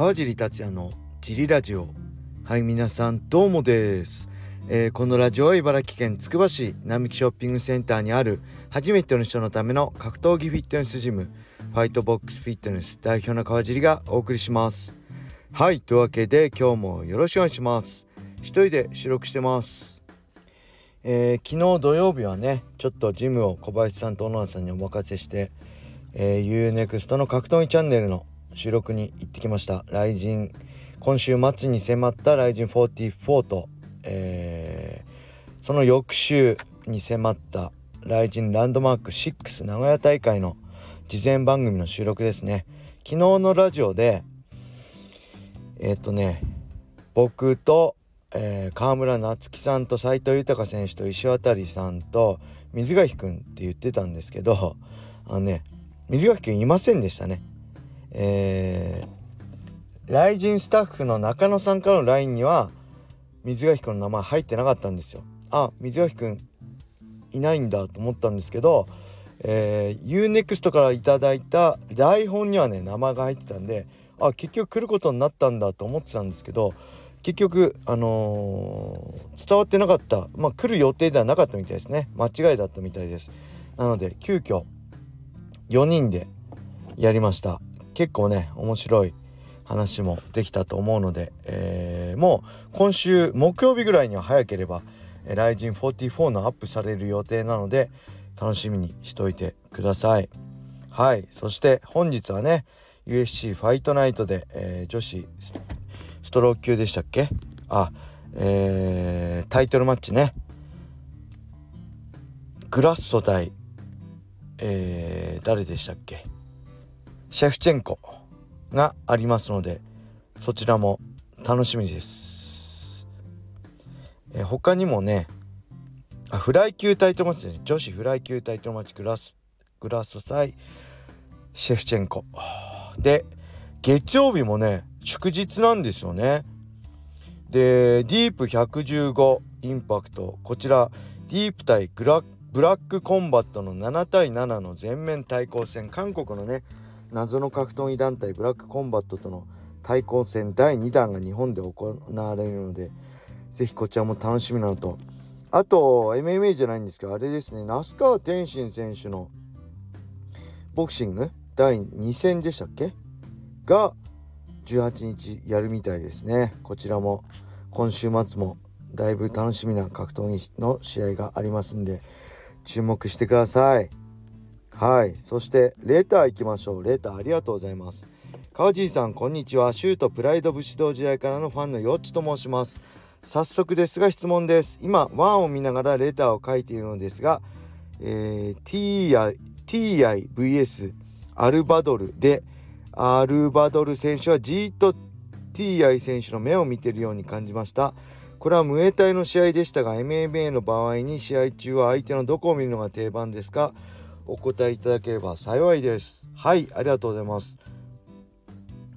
川尻達也のジリラジオ。はい皆さんどうもです、えー、このラジオは茨城県つくば市並木ショッピングセンターにある初めての人のための格闘技フィットネスジムファイトボックスフィットネス代表の川尻がお送りします。はいというわけで今日もよろしくお願いします。一人で収録してます。えー、昨日土曜日はねちょっとジムを小林さんと小野さんにお任せして、えー、UNEXT の格闘技チャンネルの収録に行ってきました。ライジン今週末に迫ったライジン44と、えー、その翌週に迫ったライジンランドマーク6名古屋大会の事前番組の収録ですね。昨日のラジオでえっ、とね僕と、えー、川村夏樹さんと斉藤豊選手と石渡さんと水垣くんって言ってたんですけどあのね水垣くんいませんでしたね。えー、ライジンスタッフの中野さんからの LINE には水垣くの名前入ってなかったんですよ。あ水垣くんいないんだと思ったんですけど、えー、UNEXT から頂いた台本にはね名前が入ってたんであ結局来ることになったんだと思ってたんですけど結局あのー、伝わってなかったまあ来る予定ではなかったみたいですね。間違いだったみたいです。なので急遽4人でやりました。結構ね面白い話もできたと思うので、えー、もう今週木曜日ぐらいには早ければ「ライジン44」のアップされる予定なので楽しみにしといてください。はい。そして本日はね USC ファイトナイトで、えー、女子ストローク級でしたっけ？あえー、タイトルマッチね。グラッソ対、えー、誰でしたっけ？シェフチェンコがありますのでそちらも楽しみです。え他にもねあフライ級タイトルマッチで女子フライ級タイトルマッチグラスグラス対シェフチェンコ。で月曜日もね祝日なんですよね。でディープ115インパクト。こちらディープ対グラブラックコンバットの7対7の全面対抗戦。韓国のね謎の格闘技団体ブラックコンバットとの対抗戦第2弾が日本で行われるので是非こちらも楽しみなのと。あと MMA じゃないんですけどあれですね那須川天心選手のボクシング第2戦でしたっけ？が18日やるみたいですね。こちらも今週末もだいぶ楽しみな格闘技の試合がありますんで注目してください。はい。そしてレター行きましょう。レターありがとうございます。川尻さんこんにちは。シュートプライド武士道時代からのファンのよっちと申します。早速ですが質問です。今ワンを見ながらレターを書いているのですが、えー、TIVS アルバドルでアルバドル選手はじっと TI 選手の目を見ているように感じました。これはムエタイの試合でしたが MMA の場合に試合中は相手のどこを見るのが定番ですか？お答えいただければ幸いです。はいありがとうございます。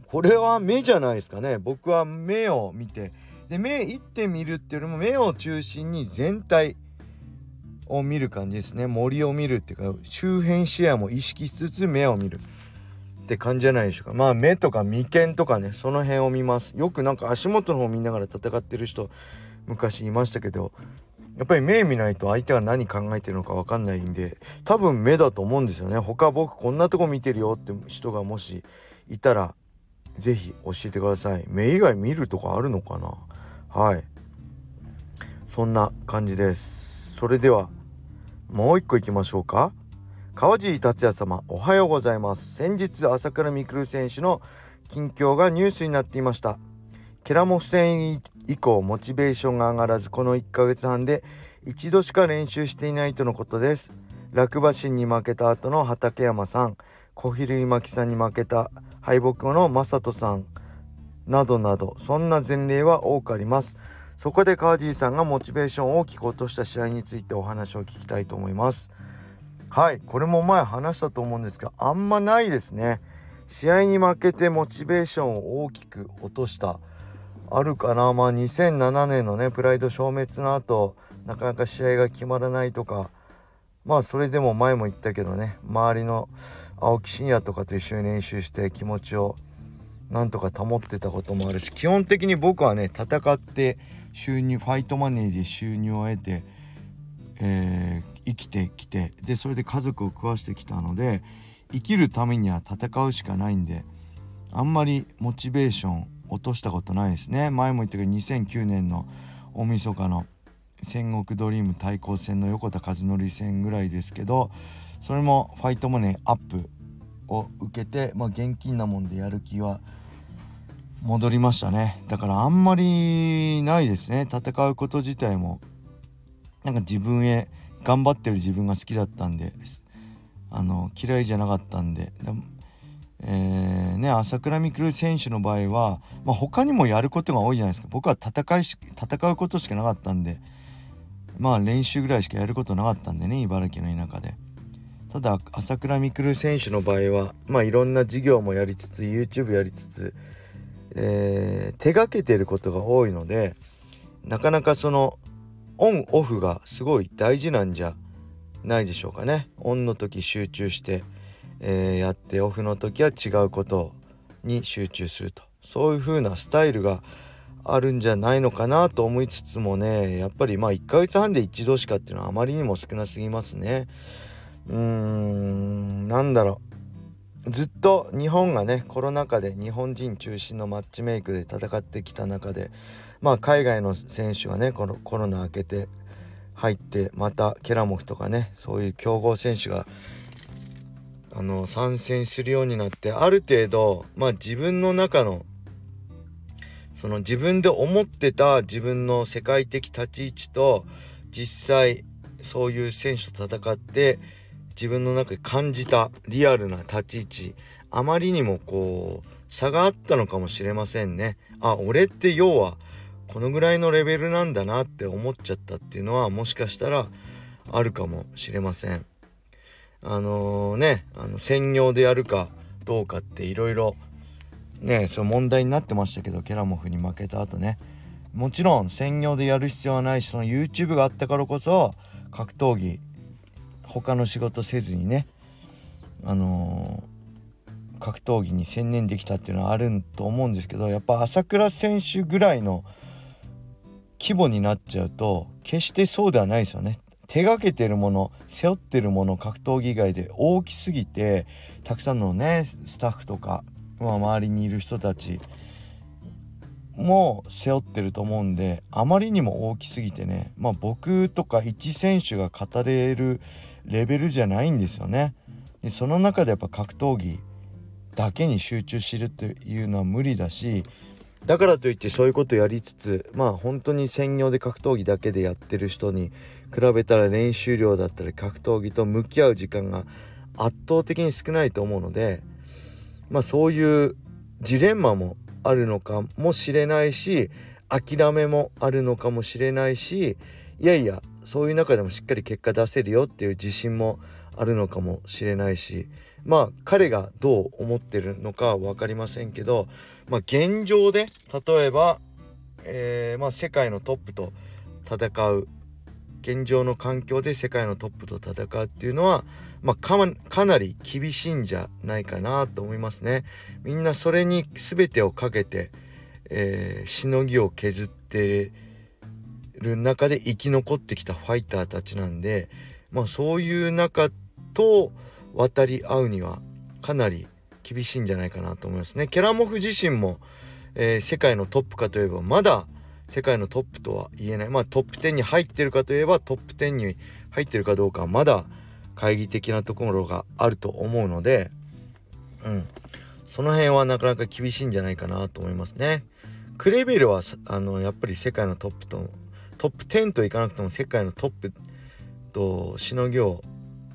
これは目じゃないですかね。僕は目を見て。で目いってみるっていうよりも目を中心に全体を見る感じですね。森を見るっていうか周辺視野も意識しつつ目を見る。って感じじゃないでしょうか。まあ目とか眉間とかねその辺を見ます。よくなんか足元の方見ながら戦ってる人昔いましたけどやっぱり目見ないと相手が何考えてるのか分かんないんで多分目だと思うんですよね。他僕こんなとこ見てるよって人がもしいたら是非教えてください。目以外見るとかあるのかな？はい。そんな感じです。それではもう一個いきましょうか。川尻達也様おはようございます。先日朝倉未来選手の近況がニュースになっていました。ケラモフ戦以降モチベーションが上がらずこの1ヶ月半で一度しか練習していないとのことです。落馬神に負けた後の畠山さん小比類巻さんに負けた敗北後の正人さんなどなどそんな前例は多くあります。そこで川尻さんがモチベーションを大きく落とした試合についてお話を聞きたいと思います。はいこれも前話したと思うんですがあんまないですね。試合に負けてモチベーションを大きく落としたあるかな。まあ2007年のねプライド消滅の後なかなか試合が決まらないとか。まあそれでも前も言ったけどね周りの青木真也とかと一緒に練習して気持ちをなんとか保ってたこともあるし基本的に僕はね戦って収入ファイトマネーで収入を得て、えー、生きてきてでそれで家族を食わしてきたので生きるためには戦うしかないんであんまりモチベーション落としたことないですね。前も言ったけど2009年の大晦日の戦国ドリーム対抗戦の横田和則戦ぐらいですけどそれもファイトマネーアップを受けて、まあ、現金なもんでやる気は戻りましたね。だからあんまりないですね。戦うこと自体も。なんか自分へ頑張ってる自分が好きだったんであの嫌いじゃなかったんで。えー、ね朝倉未来選手の場合は、まあ、他にもやることが多いじゃないですか。僕は戦いし戦うことしかなかったんでまあ練習ぐらいしかやることなかったんでね茨城の田舎で。ただ朝倉未来選手の場合はまあいろんな事業もやりつつ YouTube やりつつえー、手がけてることが多いのでなかなかそのオンオフがすごい大事なんじゃないでしょうかね。オンの時集中して、えー、やってオフの時は違うことに集中すると。そういう風なスタイルがあるんじゃないのかなと思いつつもねやっぱりまあ1ヶ月半で一度しかっていうのはあまりにも少なすぎますね。うーんなんだろう。ずっと日本がねコロナ禍で日本人中心のマッチメイクで戦ってきた中でまあ海外の選手がねこのコロナ明けて入ってまたケラモフとかねそういう強豪選手があの参戦するようになってある程度まあ自分の中のその自分で思ってた自分の世界的立ち位置と実際そういう選手と戦って自分の中で感じたリアルな立ち位置あまりにもこう差があったのかもしれませんね。あ俺って要はこのぐらいのレベルなんだなって思っちゃったっていうのはもしかしたらあるかもしれません。あのー、ねあの専業でやるかどうかっていろいろねその問題になってましたけどケラモフに負けた後ねもちろん専業でやる必要はないしその YouTube があったからこそ格闘技他の仕事せずにねあのー、格闘技に専念できたっていうのはあると思うんですけどやっぱ朝倉選手ぐらいの規模になっちゃうと決してそうではないですよね。手がけてるもの背負ってるもの格闘技以外で大きすぎてたくさんのねスタッフとか、まあ、周りにいる人たちも背負ってると思うんであまりにも大きすぎてねまあ僕とか一選手が語れるレベルじゃないんですよね。でその中でやっぱ格闘技だけに集中するっていうのは無理だしだからといってそういうことやりつつまあ本当に専業で格闘技だけでやってる人に比べたら練習量だったり格闘技と向き合う時間が圧倒的に少ないと思うのでまあそういうジレンマもあるのかもしれないし諦めもあるのかもしれないしいやいやそういう中でもしっかり結果出せるよっていう自信もあるのかもしれないしまあ彼がどう思ってるのかは分かりませんけど、まあ、現状で例えば、えー、まあ、世界のトップと戦う現状の環境で世界のトップと戦うっていうのは、まあ、かなり厳しいんじゃないかなと思いますね。みんなそれに全てをかけて、えー、しのぎを削ってる中で生き残ってきたファイターたちなんで、まあ、そういう中と渡り合うにはかなり厳しいんじゃないかなと思いますね。ケラモフ自身も、えー、世界のトップかといえばまだ世界のトップとは言えないまあトップ10に入ってるかといえばトップ10に入ってるかどうかはまだ懐疑的なところがあると思うのでうんその辺はなかなか厳しいんじゃないかなと思いますね。クレベルはあのやっぱり世界のトップとトップ10といかなくても世界のトップとしのぎを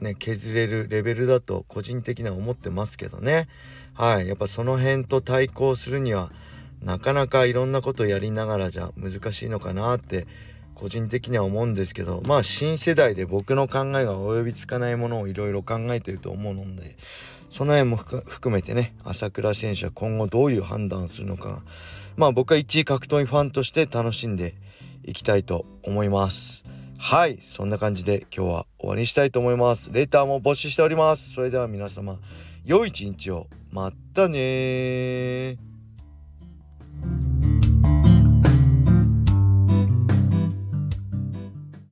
ね削れるレベルだと個人的には思ってますけどね。はい。やっぱその辺と対抗するにはなかなかいろんなことやりながらじゃ難しいのかなって個人的には思うんですけどまあ新世代で僕の考えが及びつかないものをいろいろ考えてると思うのでその辺も含めてね朝倉選手は今後どういう判断をするのか。まあ僕は一位格闘技ファンとして楽しんでいきたいと思います。はいそんな感じで今日は終わりにしたいと思います。レターも募集しております。それでは皆様良い一日を。またね